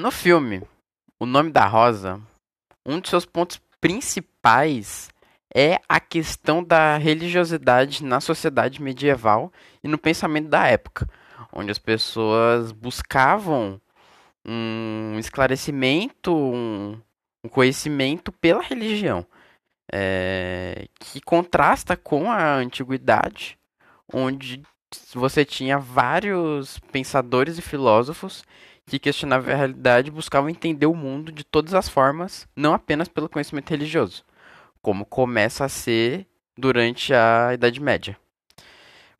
No filme, O Nome da Rosa, um de seus pontos principais é a questão da religiosidade na sociedade medieval e no pensamento da época, onde as pessoas buscavam um esclarecimento, um, conhecimento pela religião, é, que contrasta com a antiguidade, onde você tinha vários pensadores e filósofos que questionavam a realidade e buscavam entender o mundo de todas as formas, não apenas pelo conhecimento religioso, como começa a ser durante a Idade Média.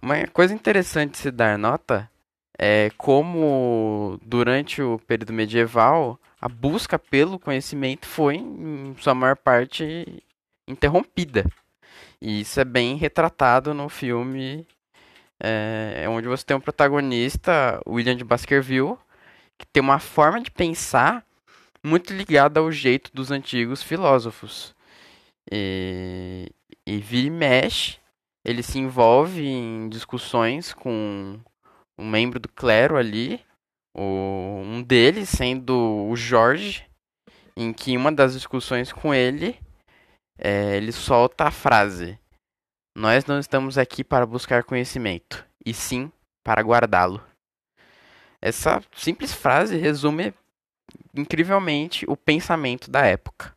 Uma coisa interessante se dar nota é como durante o período medieval a busca pelo conhecimento foi, em sua maior parte, interrompida. E isso é bem retratado no filme é, onde você tem um protagonista, William de Baskerville, que tem uma forma de pensar muito ligada ao jeito dos antigos filósofos. E, e vira e mexe, ele se envolve em discussões com um membro do clero ali, o, um deles sendo o Jorge, em que uma das discussões com ele, é, ele solta a frase: Nós não estamos aqui para buscar conhecimento, e sim para guardá-lo. Essa simples frase resume incrivelmente o pensamento da época.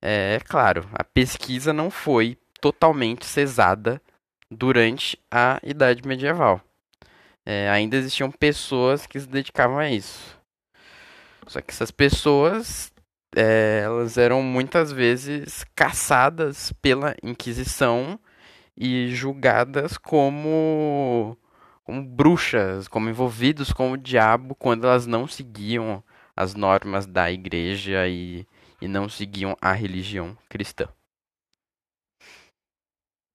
É claro, a pesquisa não foi totalmente cesada durante a Idade Medieval. É, ainda existiam pessoas que se dedicavam a isso. Só que essas pessoas é, elas eram muitas vezes caçadas pela Inquisição e julgadas como como bruxas, como envolvidos com o diabo quando elas não seguiam as normas da igreja e, e não seguiam a religião cristã.